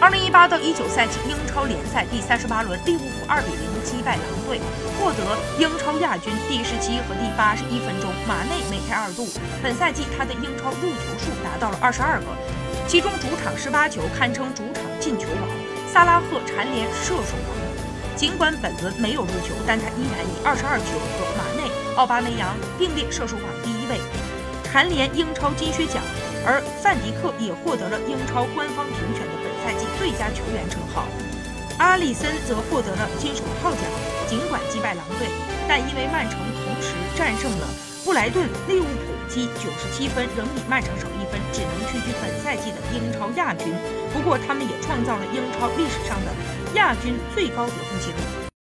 二零一八到一九赛季英超联赛第三十八轮，利物浦二比零击败狼队，获得英超亚军。第十七和第八十一分钟，马内梅开二度。本赛季他的英超入球数达到了二十二个，其中主场十八球，堪称主场进球王。萨拉赫蝉联射手王。尽管本轮没有入球，但他依然以二十二球和马内、奥巴梅扬并列射手榜第一位，蝉联英超金靴奖。而范迪克也获得了英超官方评选的赛季最佳球员称号，阿里森则获得了金手套奖。尽管击败狼队，但因为曼城同时战胜了布莱顿，利物浦积九十七分，仍比曼城少一分，只能屈居本赛季的英超亚军。不过，他们也创造了英超历史上的亚军最高得分记录。